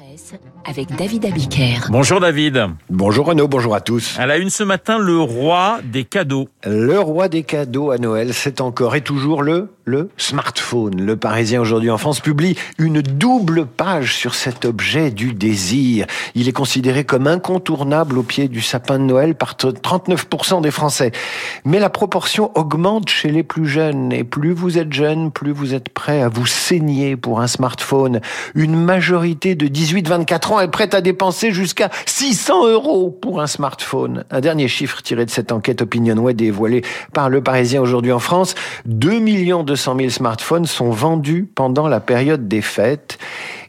presse avec David Abiker. Bonjour David. Bonjour Renaud, bonjour à tous. À la une ce matin, le roi des cadeaux. Le roi des cadeaux à Noël, c'est encore et toujours le le smartphone. Le Parisien aujourd'hui en France publie une double page sur cet objet du désir. Il est considéré comme incontournable au pied du sapin de Noël par 39% des Français. Mais la proportion augmente chez les plus jeunes et plus vous êtes jeune, plus vous êtes prêt à vous saigner pour un smartphone. Une majorité de 18-24 ans est prête à dépenser jusqu'à 600 euros pour un smartphone. Un dernier chiffre tiré de cette enquête OpinionWay dévoilée par le Parisien aujourd'hui en France. 2 millions de 200 000 smartphones sont vendus pendant la période des fêtes.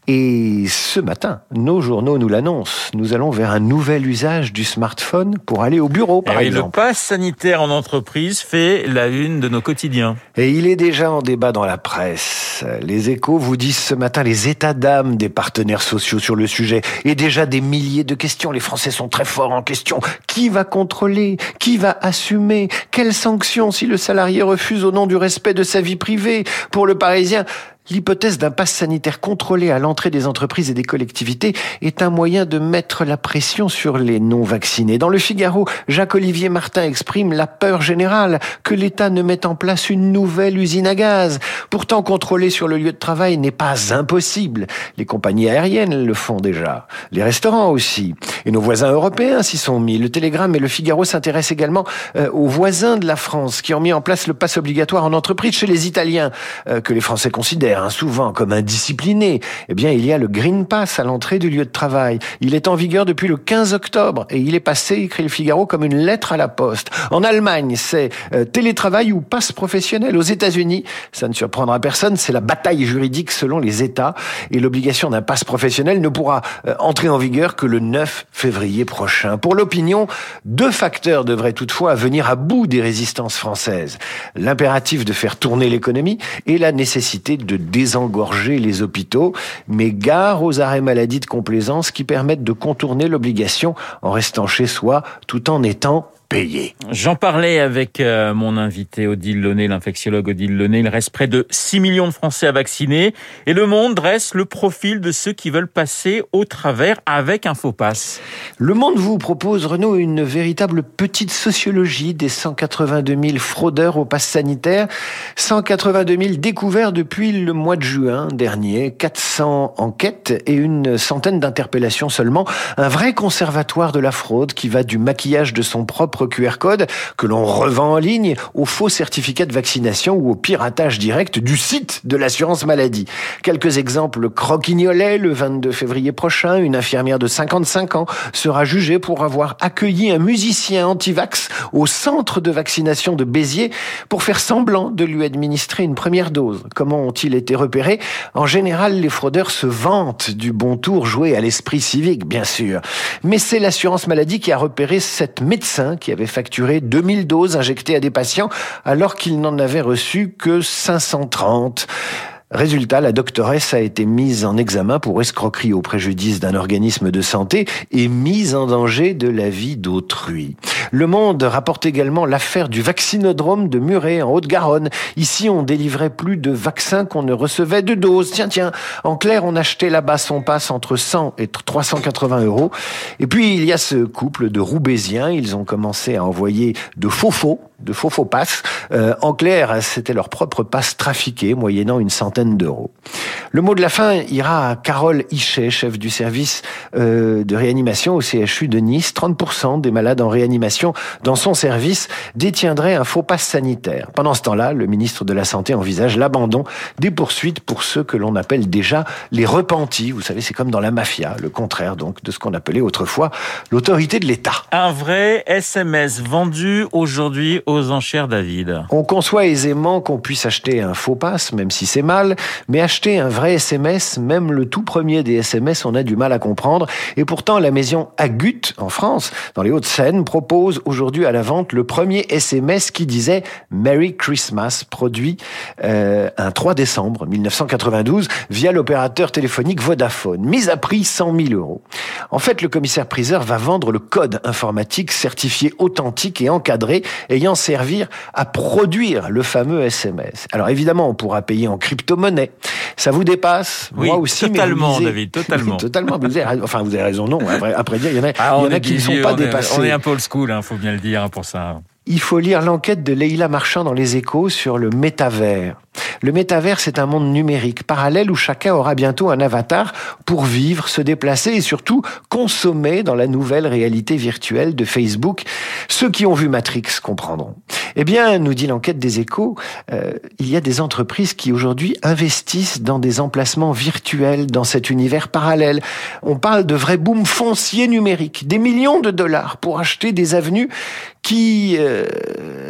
Et ce matin, nos journaux nous l'annoncent. Nous allons vers un nouvel usage du smartphone pour aller au bureau, par Et exemple. Le pass sanitaire en entreprise fait la une de nos quotidiens. Et il est déjà en débat dans la presse. Les échos vous disent ce matin les états d'âme des partenaires sociaux sur le sujet. Et déjà des milliers de questions. Les Français sont très forts en question. Qui va contrôler? Qui va assumer? Quelles sanctions si le salarié refuse au nom du respect de sa vie privée? Pour le Parisien, L'hypothèse d'un pass sanitaire contrôlé à l'entrée des entreprises et des collectivités est un moyen de mettre la pression sur les non-vaccinés. Dans le Figaro, Jacques-Olivier Martin exprime la peur générale que l'État ne mette en place une nouvelle usine à gaz. Pourtant, contrôler sur le lieu de travail n'est pas impossible. Les compagnies aériennes le font déjà. Les restaurants aussi. Et nos voisins européens s'y sont mis. Le Télégramme et le Figaro s'intéressent également euh, aux voisins de la France qui ont mis en place le pass obligatoire en entreprise chez les Italiens, euh, que les Français considèrent Hein, souvent comme indiscipliné, eh bien, il y a le Green Pass à l'entrée du lieu de travail. Il est en vigueur depuis le 15 octobre et il est passé, écrit le Figaro, comme une lettre à la poste. En Allemagne, c'est euh, télétravail ou passe professionnel. Aux États-Unis, ça ne surprendra personne, c'est la bataille juridique selon les États et l'obligation d'un passe professionnel ne pourra euh, entrer en vigueur que le 9 février prochain. Pour l'opinion, deux facteurs devraient toutefois venir à bout des résistances françaises. L'impératif de faire tourner l'économie et la nécessité de désengorger les hôpitaux, mais gare aux arrêts maladie de complaisance qui permettent de contourner l'obligation en restant chez soi tout en étant J'en parlais avec euh, mon invité Odile Launay, l'infectiologue Odile Launay. Il reste près de 6 millions de Français à vacciner et le monde dresse le profil de ceux qui veulent passer au travers avec un faux pass. Le monde vous propose, Renaud, une véritable petite sociologie des 182 000 fraudeurs au pass sanitaire. 182 000 découverts depuis le mois de juin dernier. 400 enquêtes et une centaine d'interpellations seulement. Un vrai conservatoire de la fraude qui va du maquillage de son propre QR code que l'on revend en ligne au faux certificat de vaccination ou au piratage direct du site de l'assurance maladie. Quelques exemples croquignolets le 22 février prochain, une infirmière de 55 ans sera jugée pour avoir accueilli un musicien anti-vax au centre de vaccination de Béziers pour faire semblant de lui administrer une première dose. Comment ont-ils été repérés? En général, les fraudeurs se vantent du bon tour joué à l'esprit civique, bien sûr. Mais c'est l'assurance maladie qui a repéré cette médecin qui avait facturé 2000 doses injectées à des patients alors qu'il n'en avait reçu que 530. Résultat, la doctoresse a été mise en examen pour escroquerie au préjudice d'un organisme de santé et mise en danger de la vie d'autrui. Le Monde rapporte également l'affaire du vaccinodrome de Muret en Haute-Garonne. Ici, on délivrait plus de vaccins qu'on ne recevait de doses. Tiens, tiens, en clair, on achetait là-bas son passe entre 100 et 380 euros. Et puis, il y a ce couple de Roubaisiens. Ils ont commencé à envoyer de faux faux de faux faux passes. Euh, en clair, c'était leur propre passe trafiqué, moyennant une centaine d'euros. Le mot de la fin ira à Carole Hichet, chef du service euh, de réanimation au CHU de Nice. 30% des malades en réanimation dans son service détiendraient un faux passe sanitaire. Pendant ce temps-là, le ministre de la Santé envisage l'abandon des poursuites pour ceux que l'on appelle déjà les repentis. Vous savez, c'est comme dans la mafia, le contraire donc de ce qu'on appelait autrefois l'autorité de l'État. Un vrai SMS vendu aujourd'hui enchères David. On conçoit aisément qu'on puisse acheter un faux pass, même si c'est mal, mais acheter un vrai SMS, même le tout premier des SMS, on a du mal à comprendre. Et pourtant, la maison Agut, en France, dans les Hauts-de-Seine, propose propose aujourd'hui à la vente le premier SMS qui disait Merry Christmas, produit euh, un 3 décembre 1992 via l'opérateur téléphonique Vodafone, mise à prix 100 000 euros. En fait, le commissaire priseur va vendre le code informatique certifié authentique et encadré ayant servi à produire le fameux SMS. Alors évidemment, on pourra payer en crypto-monnaie. Ça vous dépasse oui, Moi aussi, totalement, David, totalement. totalement. Vous avez, enfin, vous avez raison, non. Après, dire, il y en a, ah, il y en a qui ne sont pas dépassés. on est un peu old school, il hein, faut bien le dire hein, pour ça. Il faut lire l'enquête de Leila Marchand dans les échos sur le métavers. Le métavers, c'est un monde numérique parallèle où chacun aura bientôt un avatar pour vivre, se déplacer et surtout consommer dans la nouvelle réalité virtuelle de Facebook. Ceux qui ont vu Matrix comprendront. Eh bien, nous dit l'enquête des échos, euh, il y a des entreprises qui aujourd'hui investissent dans des emplacements virtuels dans cet univers parallèle. On parle de vrais boom foncier numérique, des millions de dollars pour acheter des avenues qui euh,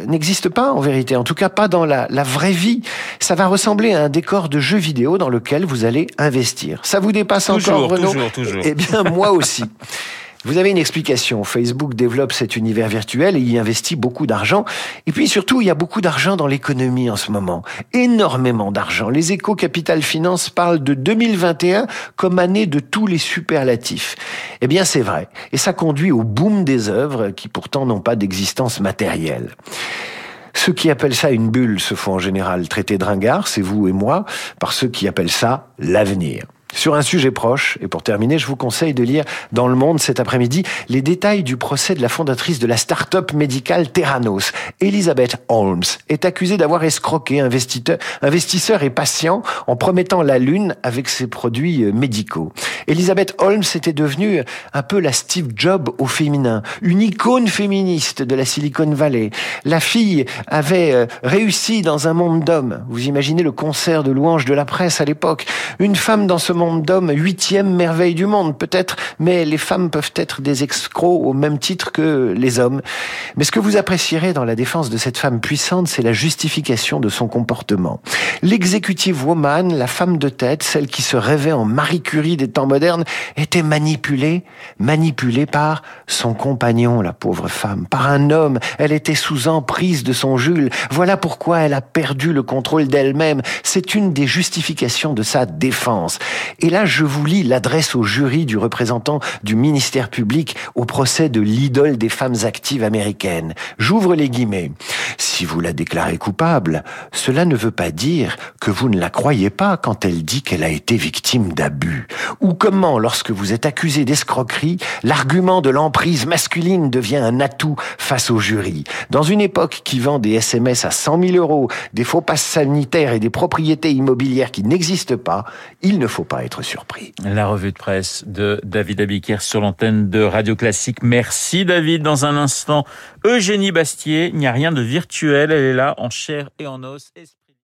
n'existent pas en vérité, en tout cas pas dans la, la vraie vie. Ça va ressembler à un décor de jeu vidéo dans lequel vous allez investir. Ça vous dépasse encore, Renaud Toujours, toujours. Eh bien, moi aussi. Vous avez une explication. Facebook développe cet univers virtuel et y investit beaucoup d'argent. Et puis surtout, il y a beaucoup d'argent dans l'économie en ce moment. Énormément d'argent. Les échos Capital Finance parlent de 2021 comme année de tous les superlatifs. Eh bien, c'est vrai. Et ça conduit au boom des œuvres qui pourtant n'ont pas d'existence matérielle. Ceux qui appellent ça une bulle se font en général traiter de ringard, c'est vous et moi, par ceux qui appellent ça l'avenir. Sur un sujet proche, et pour terminer, je vous conseille de lire dans Le Monde cet après-midi les détails du procès de la fondatrice de la start-up médicale Terranos. Elizabeth Holmes est accusée d'avoir escroqué investisseurs et patients en promettant la lune avec ses produits euh, médicaux. Elizabeth Holmes était devenue un peu la Steve Jobs au féminin, une icône féministe de la Silicon Valley. La fille avait euh, réussi dans un monde d'hommes. Vous imaginez le concert de louanges de la presse à l'époque. Une femme dans ce monde d'hommes, huitième merveille du monde peut-être, mais les femmes peuvent être des escrocs au même titre que les hommes. Mais ce que vous apprécierez dans la défense de cette femme puissante, c'est la justification de son comportement. L'executive woman, la femme de tête, celle qui se rêvait en Marie Curie des temps modernes, était manipulée, manipulée par son compagnon, la pauvre femme, par un homme. Elle était sous emprise de son Jules. Voilà pourquoi elle a perdu le contrôle d'elle-même. C'est une des justifications de sa défense. Et là, je vous lis l'adresse au jury du représentant du ministère public au procès de l'idole des femmes actives américaines. J'ouvre les guillemets. Si vous la déclarez coupable, cela ne veut pas dire que vous ne la croyez pas quand elle dit qu'elle a été victime d'abus. Ou comment, lorsque vous êtes accusé d'escroquerie, l'argument de l'emprise masculine devient un atout face au jury. Dans une époque qui vend des SMS à 100 000 euros, des faux passes sanitaires et des propriétés immobilières qui n'existent pas, il ne faut pas être surpris. La revue de presse de David Abiker sur l'antenne de Radio Classique. Merci David. Dans un instant, Eugénie Bastier, il n'y a rien de virtuel, elle est là en chair et en os.